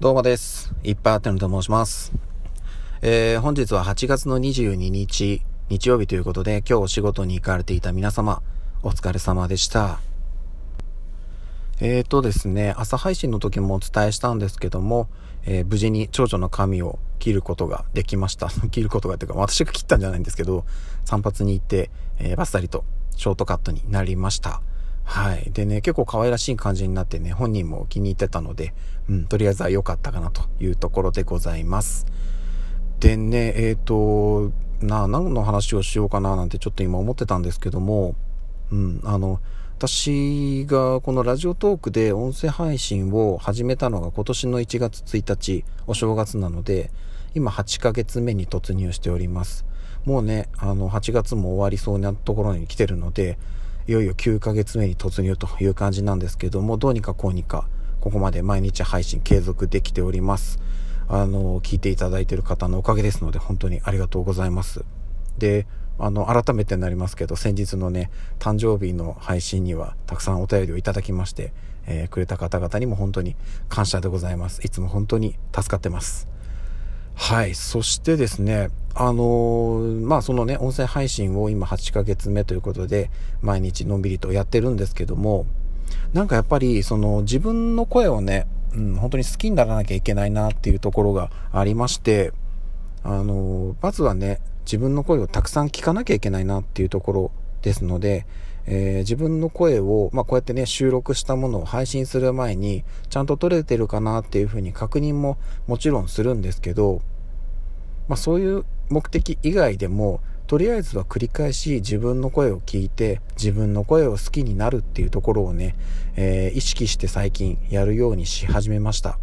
どうもです。いっぱいあってのと申します。えー、本日は8月の22日、日曜日ということで、今日お仕事に行かれていた皆様、お疲れ様でした。えーとですね、朝配信の時もお伝えしたんですけども、えー無事に長女の髪を切ることができました。切ることがっていうか、私が切ったんじゃないんですけど、散髪に行って、えーバッサリとショートカットになりました。はい。でね、結構可愛らしい感じになってね、本人も気に入ってたので、うん、とりあえずは良かったかなというところでございます。でね、えっ、と、な、何の話をしようかななんてちょっと今思ってたんですけども、うん、あの、私がこのラジオトークで音声配信を始めたのが今年の1月1日、お正月なので、今8ヶ月目に突入しております。もうね、あの、8月も終わりそうなところに来てるので、いよいよ9ヶ月目に突入という感じなんですけども、どうにかこうにか、ここまで毎日配信継続できております。あの、聞いていただいている方のおかげですので、本当にありがとうございます。で、あの、改めてになりますけど、先日のね、誕生日の配信には、たくさんお便りをいただきまして、えーくれた方々にも本当に感謝でございます。いつも本当に助かってます。はい。そしてですね、あのまあ、そのね、音声配信を今8ヶ月目ということで、毎日のんびりとやってるんですけども、なんかやっぱり、その自分の声をね、うん、本当に好きにならなきゃいけないなっていうところがありまして、あのまずはね、自分の声をたくさん聞かなきゃいけないなっていうところですので、えー自分の声を、まあ、こうやってね、収録したものを配信する前に、ちゃんと撮れてるかなっていうふうに確認ももちろんするんですけど、まあ、そういう目的以外でも、とりあえずは繰り返し自分の声を聞いて、自分の声を好きになるっていうところをね、えー意識して最近やるようにし始めました。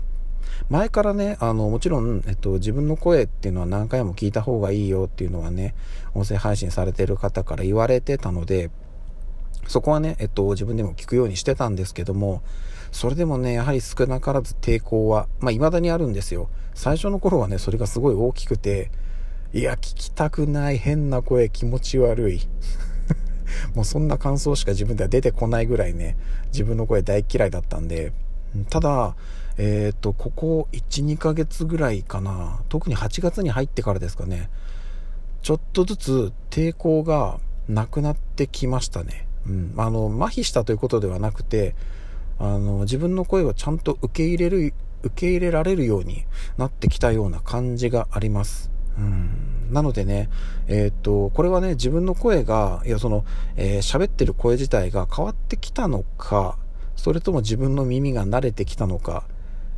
前からね、あの、もちろん、えっと、自分の声っていうのは何回も聞いた方がいいよっていうのはね、音声配信されてる方から言われてたので、そこはね、えっと、自分でも聞くようにしてたんですけども、それでもね、やはり少なからず抵抗は、まあ、未だにあるんですよ。最初の頃はね、それがすごい大きくて、いや、聞きたくない、変な声、気持ち悪い。もうそんな感想しか自分では出てこないぐらいね、自分の声大嫌いだったんで、ただ、えっ、と、ここ1、2ヶ月ぐらいかな、特に8月に入ってからですかね、ちょっとずつ抵抗がなくなってきましたね。うん。あの、麻痺したということではなくて、あの、自分の声をちゃんと受け入れる、受け入れられるようになってきたような感じがあります。うん。なのでね、えーっと、これはね、自分の声が、いや、その、えー喋ってる声自体が変わってきたのか、それとも自分の耳が慣れてきたのか、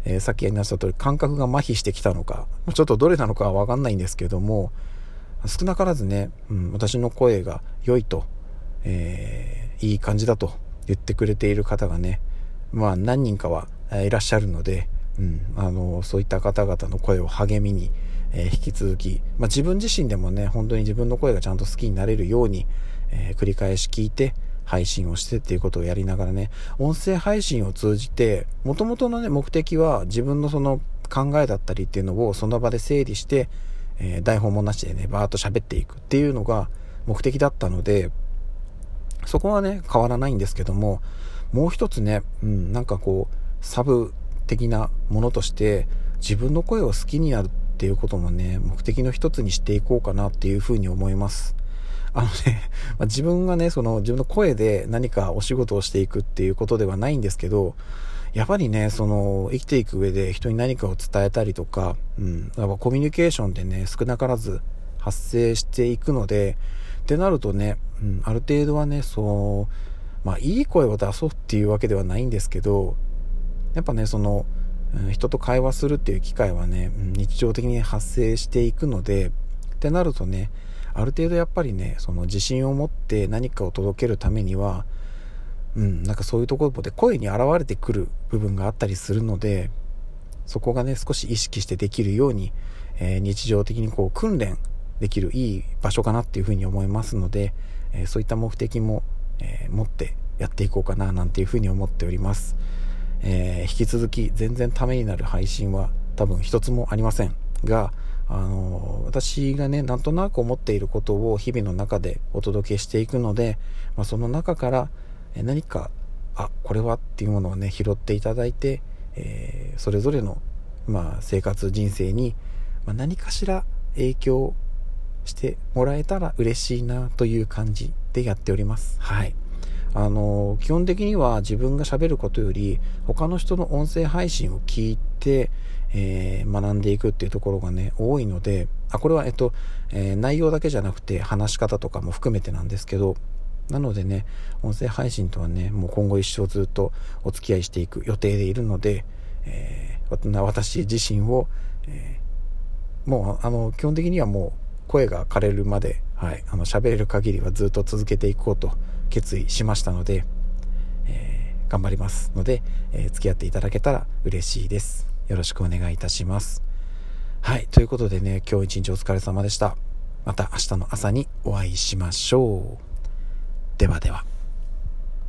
えーさっき言いました通り感覚が麻痺してきたのか、ちょっとどれなのかはわかんないんですけども、少なからずね、うん、私の声が良いと、えーいい感じだと言ってくれている方がね、まあ何人かはいらっしゃるので、うん、あの、そういった方々の声を励みに、え引き続き、まあ自分自身でもね、本当に自分の声がちゃんと好きになれるように、え繰り返し聞いて、配信をしてっていうことをやりながらね、音声配信を通じて、元々のね、目的は自分のその考えだったりっていうのをその場で整理して、えー台本もなしでね、バーッと喋っていくっていうのが目的だったので、そこはね、変わらないんですけども、もう一つね、うん、なんかこう、サブ的なものとして、自分の声を好きになるっていうこともね、目的の一つにしていこうかなっていうふうに思います。あのね、まあ自分がね、その自分の声で何かお仕事をしていくっていうことではないんですけど、やっぱりね、その、生きていく上で人に何かを伝えたりとか、うん、やっぱコミュニケーションでね、少なからず発生していくので、ってなるとね、うん、ある程度はね、そう、まあ、いい声を出そうっていうわけではないんですけど、やっぱね、その、人と会話するっていう機会はね、日常的に発生していくので、ってなるとね、ある程度やっぱりね、その自信を持って何かを届けるためには、うん、なんかそういうところで声に現れてくる部分があったりするので、そこがね、少し意識してできるように、えー日常的にこう訓練できるいい場所かなっていうふうに思いますので、えーそういった目的も、えー持ってやっていこうかななんていうふうに思っております。えー引き続き全然ためになる配信は多分一つもありませんが、あの私がね、なんとなく思っていることを日々の中でお届けしていくので、まあ、その中から何か、あ、これはっていうものをね、拾っていただいて、えーそれぞれのまあ、生活人生に、まあ、何かしら影響してもらえたら嬉しいなという感じでやっております。はい。あの、基本的には自分が喋ることより、他の人の音声配信を聞いて、えー、学んでいくっていうところがね、多いので、あ、これは、えっと、えー、内容だけじゃなくて話し方とかも含めてなんですけど、なのでね、音声配信とはね、もう今後一生ずっとお付き合いしていく予定でいるので、えー、私自身を、え、もう、あの、基本的にはもう声が枯れるまで、はい、あの、喋れる限りはずっと続けていこうと決意しましたので、えー、頑張りますので、え付き合っていただけたら嬉しいです。よろしくお願いいたします。はい、ということでね、今日一日お疲れ様でした。また明日の朝にお会いしましょう。ではでは。